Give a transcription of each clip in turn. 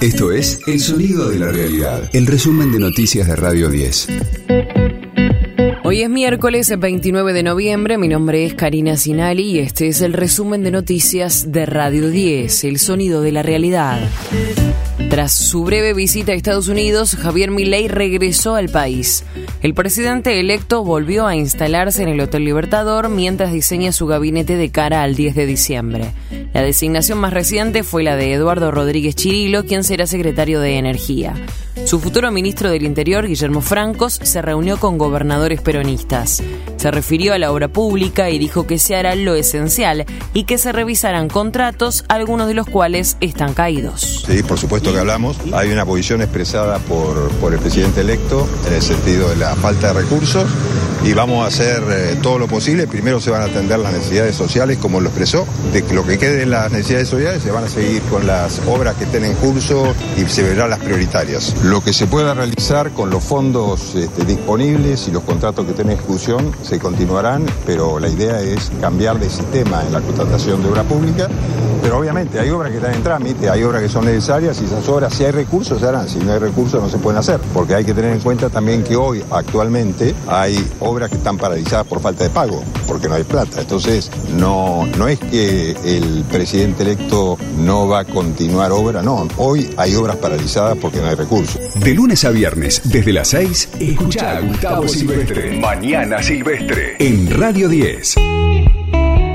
Esto es El Sonido de la Realidad, el resumen de noticias de Radio 10. Hoy es miércoles 29 de noviembre, mi nombre es Karina Sinali y este es el resumen de noticias de Radio 10, El Sonido de la Realidad. Tras su breve visita a Estados Unidos, Javier Milei regresó al país. El presidente electo volvió a instalarse en el Hotel Libertador mientras diseña su gabinete de cara al 10 de diciembre. La designación más reciente fue la de Eduardo Rodríguez Chirilo, quien será secretario de Energía. Su futuro ministro del Interior, Guillermo Francos, se reunió con gobernadores peronistas. Se refirió a la obra pública y dijo que se hará lo esencial y que se revisarán contratos, algunos de los cuales están caídos. Sí, por supuesto que hablamos. Hay una posición expresada por, por el presidente electo en el sentido de la falta de recursos y vamos a hacer eh, todo lo posible. Primero se van a atender las necesidades sociales, como lo expresó, de lo que quede las necesidades sociales se van a seguir con las obras que estén en curso y se verán las prioritarias. Lo que se pueda realizar con los fondos este, disponibles y los contratos que estén en ejecución se continuarán, pero la idea es cambiar de sistema en la contratación de obra pública. Pero obviamente hay obras que están en trámite, hay obras que son necesarias y esas obras, si hay recursos, se harán. Si no hay recursos, no se pueden hacer. Porque hay que tener en cuenta también que hoy, actualmente, hay obras que están paralizadas por falta de pago, porque no hay plata. Entonces, no, no es que el presidente electo no va a continuar obra, no. Hoy hay obras paralizadas porque no hay recursos. De lunes a viernes, desde las 6, escucha a Gustavo Silvestre. Mañana Silvestre. En Radio 10.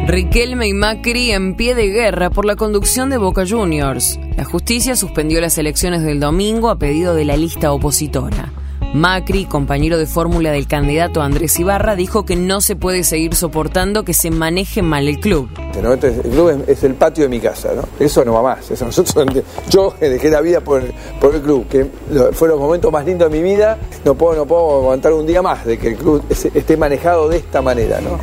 Riquelme y Macri en pie de guerra por la conducción de Boca Juniors. La justicia suspendió las elecciones del domingo a pedido de la lista opositora. Macri, compañero de fórmula del candidato Andrés Ibarra, dijo que no se puede seguir soportando que se maneje mal el club. el club es, el patio de mi casa, ¿no? Eso no va más. Eso nosotros, yo dejé la vida por, por el club, que fue los momentos más lindos de mi vida. No puedo, no puedo aguantar un día más de que el club esté manejado de esta manera, ¿no?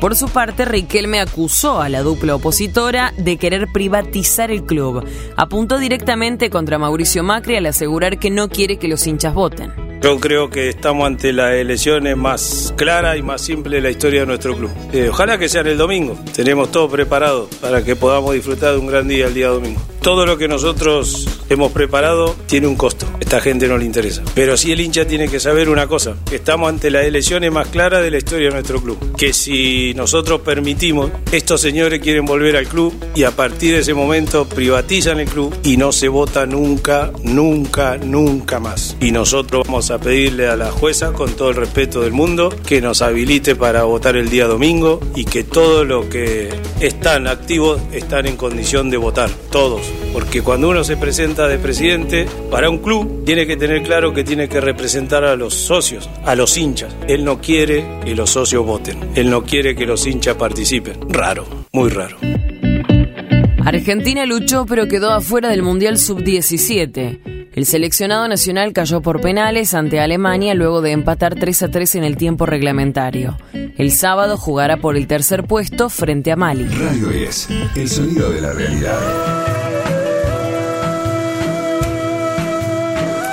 Por su parte, Riquelme acusó a la dupla opositora de querer privatizar el club. Apuntó directamente contra Mauricio Macri al asegurar que no quiere que los hinchas voten. Yo creo que estamos ante las elecciones más claras y más simples de la historia de nuestro club. Eh, ojalá que sean el domingo. Tenemos todo preparado para que podamos disfrutar de un gran día el día domingo. Todo lo que nosotros hemos preparado tiene un costo. Esta gente no le interesa. Pero sí el hincha tiene que saber una cosa, que estamos ante las elecciones más claras de la historia de nuestro club. Que si nosotros permitimos, estos señores quieren volver al club y a partir de ese momento privatizan el club y no se vota nunca, nunca, nunca más. Y nosotros vamos a pedirle a la jueza, con todo el respeto del mundo, que nos habilite para votar el día domingo y que todos los que están activos están en condición de votar, todos. Porque cuando uno se presenta de presidente para un club, tiene que tener claro que tiene que representar a los socios, a los hinchas. Él no quiere que los socios voten, él no quiere que los hinchas participen. Raro, muy raro. Argentina luchó pero quedó afuera del Mundial Sub-17. El seleccionado nacional cayó por penales ante Alemania luego de empatar 3 a 3 en el tiempo reglamentario. El sábado jugará por el tercer puesto frente a Mali. Radio es el sonido de la realidad.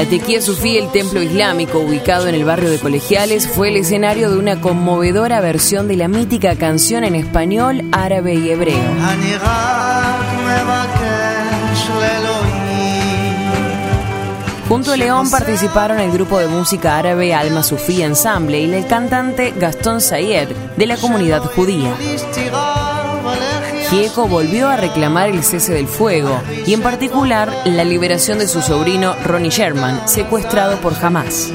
La Tequía Sufí, el templo islámico ubicado en el barrio de Colegiales, fue el escenario de una conmovedora versión de la mítica canción en español, árabe y hebreo. Junto a León participaron el grupo de música árabe Alma Sufí Ensemble y el cantante Gastón Sayed de la comunidad judía. Gieco volvió a reclamar el cese del fuego y en particular la liberación de su sobrino Ronnie Sherman, secuestrado por Hamas.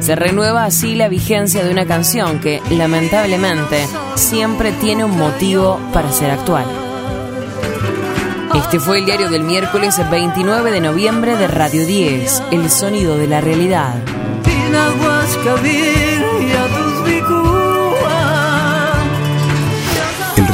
Se renueva así la vigencia de una canción que, lamentablemente, siempre tiene un motivo para ser actual. Este fue el diario del miércoles 29 de noviembre de Radio 10, El Sonido de la Realidad.